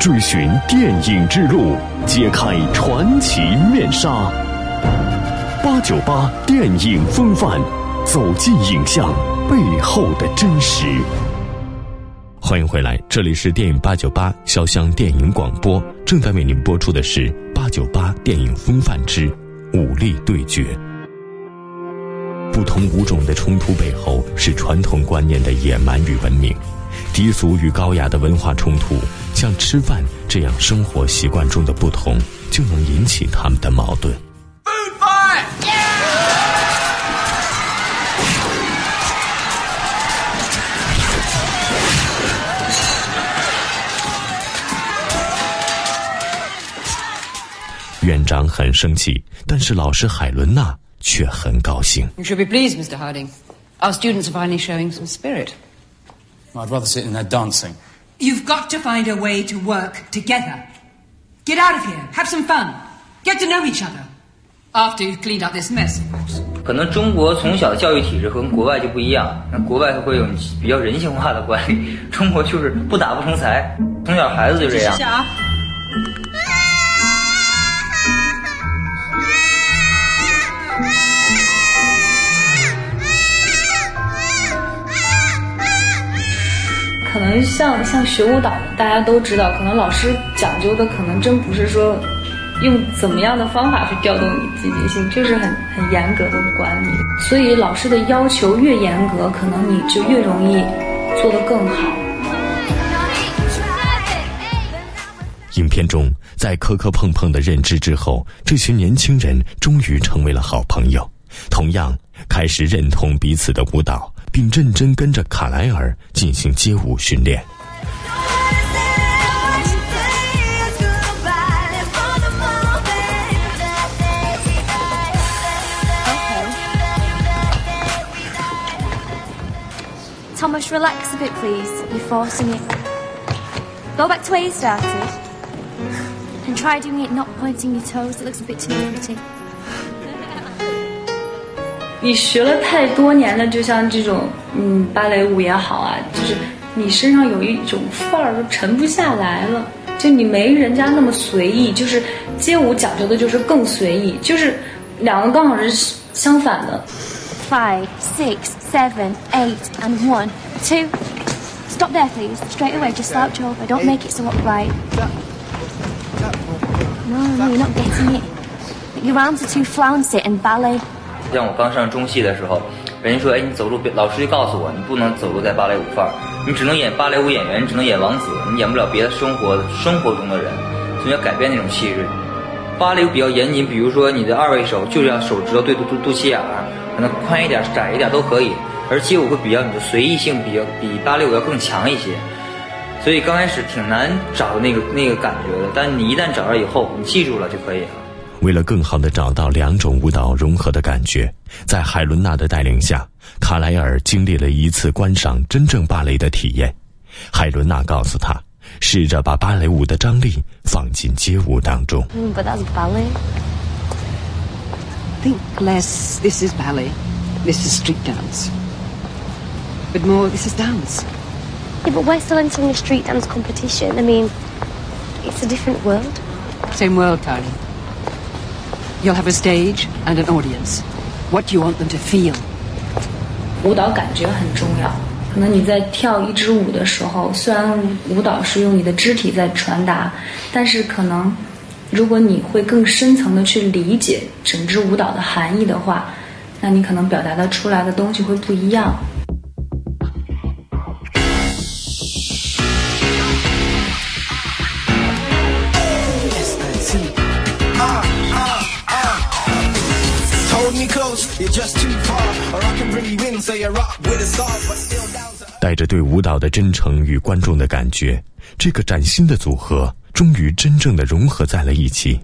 追寻电影之路，揭开传奇面纱。八九八电影风范，走进影像背后的真实。欢迎回来，这里是电影八九八潇湘电影广播，正在为您播出的是八九八电影风范之武力对决。不同舞种的冲突背后是传统观念的野蛮与文明，低俗与高雅的文化冲突，像吃饭这样生活习惯中的不同，就能引起他们的矛盾。院长很生气，但是老师海伦娜却很高兴。You should be pleased, Mr. Harding. Our students are finally showing some spirit. I'd rather sit in there dancing. You've got to find a way to work together. Get out of here. Have some fun. Get to know each other. After you've cleaned up this mess, of course. 可能中国从小教育体制和国外就不一样，那国外会有比较人性化的管理，中国就是不打不成才，从小孩子就这样。可能像像学舞蹈的，大家都知道，可能老师讲究的可能真不是说用怎么样的方法去调动你积极性，就是很很严格的管理。所以老师的要求越严格，可能你就越容易做得更好。影片中，在磕磕碰碰的认知之后，这群年轻人终于成为了好朋友，同样开始认同彼此的舞蹈，并认真跟着卡莱尔进行街舞训练。Okay. Thomas, relax a bit, please. You're forcing it. Go back to where you started. And try doing it not pointing your toes. It looks a bit too pretty. 你学了太多年的，就像这种嗯芭蕾舞也好啊，就是你身上有一种范儿都沉不下来了，就你没人家那么随意。就是街舞讲究的就是更随意，就是两个刚好是相反的。Five, six, seven, eight, and one, two. Stop there, please. Straight away, just slouch over. Don't make it so upright. No, no, you're not getting it. Your arms are too flouncy and ballet. 像我刚上中戏的时候，人家说，哎，你走路，老师就告诉我，你不能走路在芭蕾舞范儿，你只能演芭蕾舞演员，你只能演王子，你演不了别的生活生活中的人，所以要改变那种气质。芭蕾舞比较严谨，比如说你的二位手就是要手指头对肚肚肚脐眼儿，可能宽一点、窄一点都可以。而街舞会比较你的随意性比较比芭蕾舞要更强一些，所以刚开始挺难找那个那个感觉的。但你一旦找到以后，你记住了就可以了。为了更好地找到两种舞蹈融合的感觉，在海伦娜的带领下，卡莱尔经历了一次观赏真正芭蕾的体验。海伦娜告诉他，试着把芭蕾舞的张力放进街舞当中。Mm, but that's ballet. Think less, this is ballet, this is street dance. But more, this is dance. Yeah, but we're still entering a street dance competition. I mean, it's a different world. Same world, Kylie. You'll have a stage and an audience. What do you want them to feel? 舞蹈感觉很重要。可能你在跳一支舞的时候，虽然舞蹈是用你的肢体在传达，但是可能如果你会更深层的去理解整支舞蹈的含义的话，那你可能表达的出来的东西会不一样。带着对舞蹈的真诚与观众的感觉，这个崭新的组合终于真正的融合在了一起。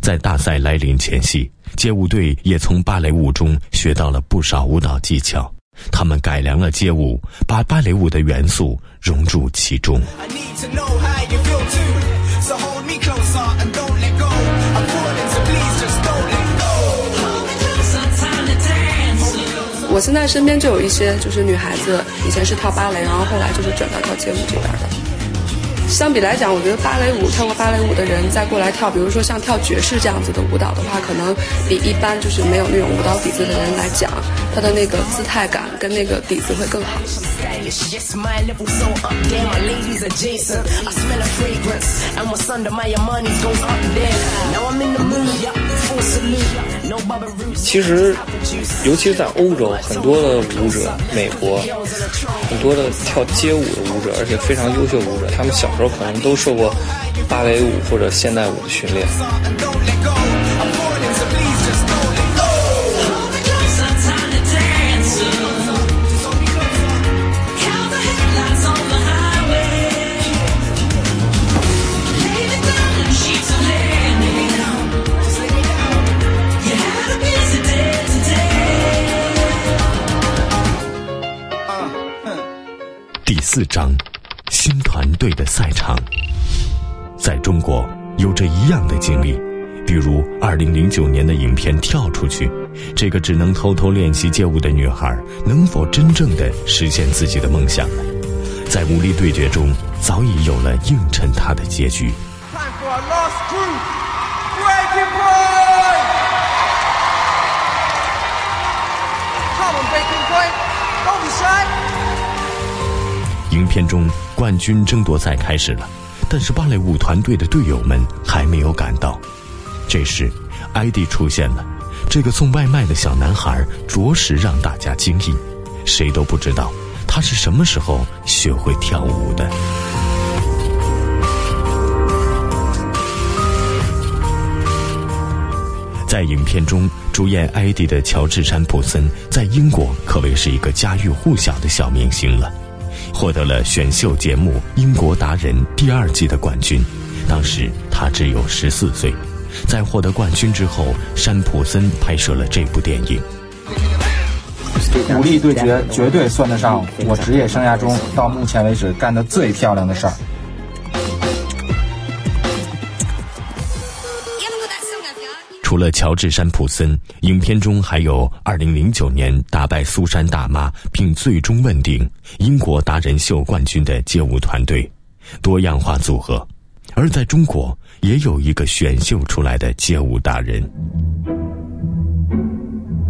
在大赛来临前夕，街舞队也从芭蕾舞中学到了不少舞蹈技巧。他们改良了街舞，把芭蕾舞的元素融入其中。我现在身边就有一些就是女孩子，以前是跳芭蕾，然后后来就是转到跳街舞这边的。相比来讲，我觉得芭蕾舞跳过芭蕾舞的人再过来跳，比如说像跳爵士这样子的舞蹈的话，可能比一般就是没有那种舞蹈底子的人来讲，他的那个姿态感跟那个底子会更好。其实，尤其是在欧洲，很多的舞者，美国很多的跳街舞的舞者，而且非常优秀的舞者，他们小时候可能都受过芭蕾舞或者现代舞的训练。四章，新团队的赛场。在中国，有着一样的经历，比如2009年的影片《跳出去》，这个只能偷偷练习街舞的女孩，能否真正的实现自己的梦想呢？在武力对决中，早已有了映衬她的结局。影片中，冠军争夺赛开始了，但是芭蕾舞团队的队友们还没有赶到。这时，艾迪出现了，这个送外卖的小男孩着实让大家惊异。谁都不知道他是什么时候学会跳舞的。在影片中，主演艾迪的乔治·山普森在英国可谓是一个家喻户晓的小明星了。获得了选秀节目《英国达人》第二季的冠军，当时他只有十四岁。在获得冠军之后，山普森拍摄了这部电影。武力对决绝对算得上我职业生涯中到目前为止干的最漂亮的事儿。除了乔治·山普森，影片中还有2009年打败苏珊大妈并最终问鼎英国达人秀冠军的街舞团队，多样化组合。而在中国，也有一个选秀出来的街舞达人。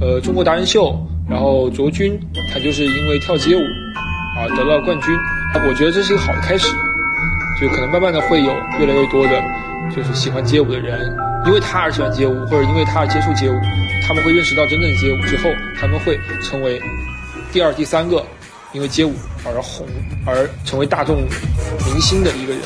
呃，中国达人秀，然后卓君，他就是因为跳街舞啊得了冠军。我觉得这是一个好的开始，就可能慢慢的会有越来越多的，就是喜欢街舞的人。因为他而喜欢街舞，或者因为他而接触街舞，他们会认识到真正的街舞之后，他们会成为第二、第三个因为街舞而红而成为大众明星的一个人。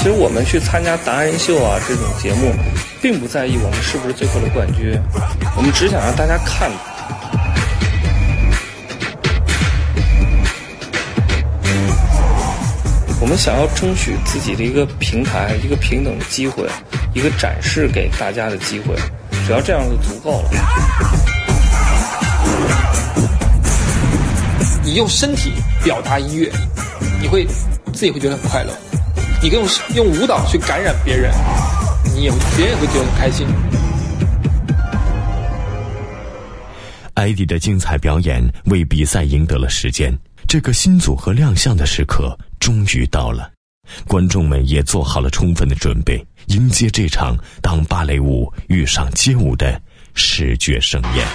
其实我们去参加达人秀啊这种节目。并不在意我们是不是最后的冠军，我们只想让大家看。我们想要争取自己的一个平台，一个平等的机会，一个展示给大家的机会，只要这样就足够了。你用身体表达音乐，你会自己会觉得很快乐。你用用舞蹈去感染别人。你也别人也会觉得很开心。艾迪的精彩表演为比赛赢得了时间，这个新组合亮相的时刻终于到了，观众们也做好了充分的准备，迎接这场当芭蕾舞遇上街舞的视觉盛宴。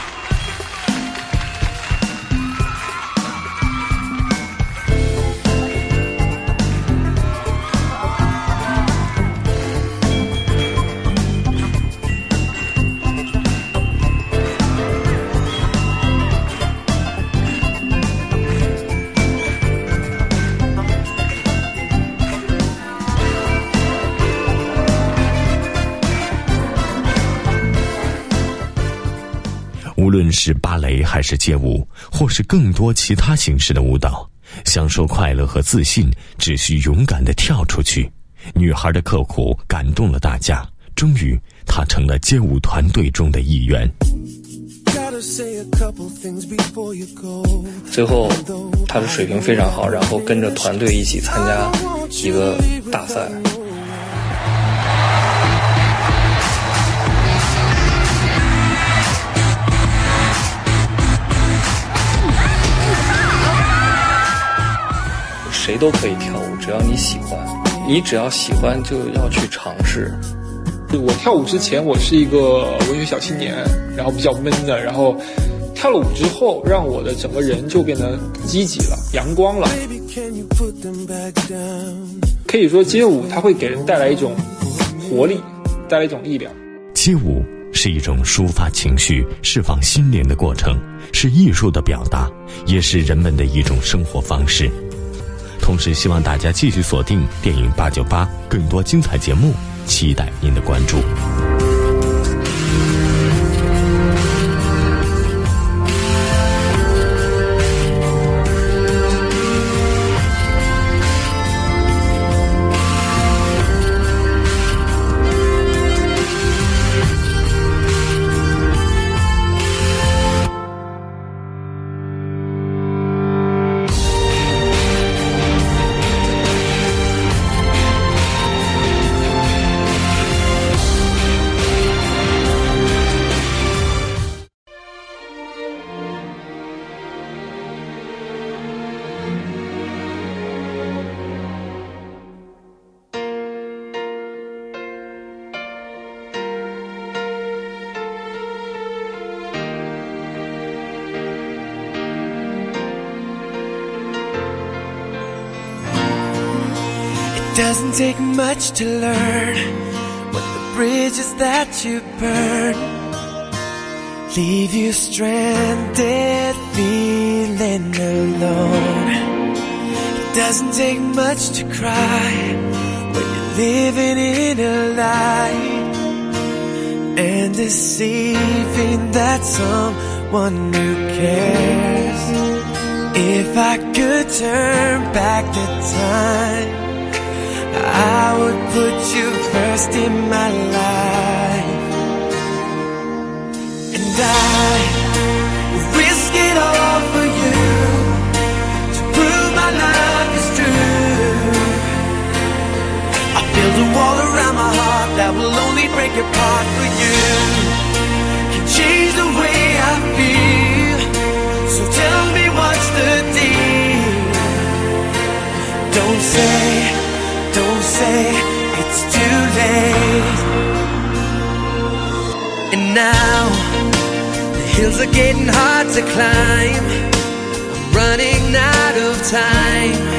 是芭蕾还是街舞，或是更多其他形式的舞蹈，享受快乐和自信，只需勇敢的跳出去。女孩的刻苦感动了大家，终于她成了街舞团队中的一员。最后，她的水平非常好，然后跟着团队一起参加一个大赛。谁都可以跳舞，只要你喜欢，你只要喜欢就要去尝试。我跳舞之前，我是一个文学小青年，然后比较闷的，然后跳了舞之后，让我的整个人就变得积极了、阳光了。可以说，街舞它会给人带来一种活力，带来一种力量。街舞是一种抒发情绪、释放心灵的过程，是艺术的表达，也是人们的一种生活方式。同时，希望大家继续锁定电影八九八，更多精彩节目。期待您的关注。Doesn't take much to learn what the bridges that you burn leave you stranded, feeling alone. It doesn't take much to cry when you're living in a lie and deceiving that someone who cares. If I could turn back the time. I would put you first in my life. And I would risk it all for you To prove my love is true. I build a wall around my heart That will only break apart for you are getting hard to climb. I'm running out of time.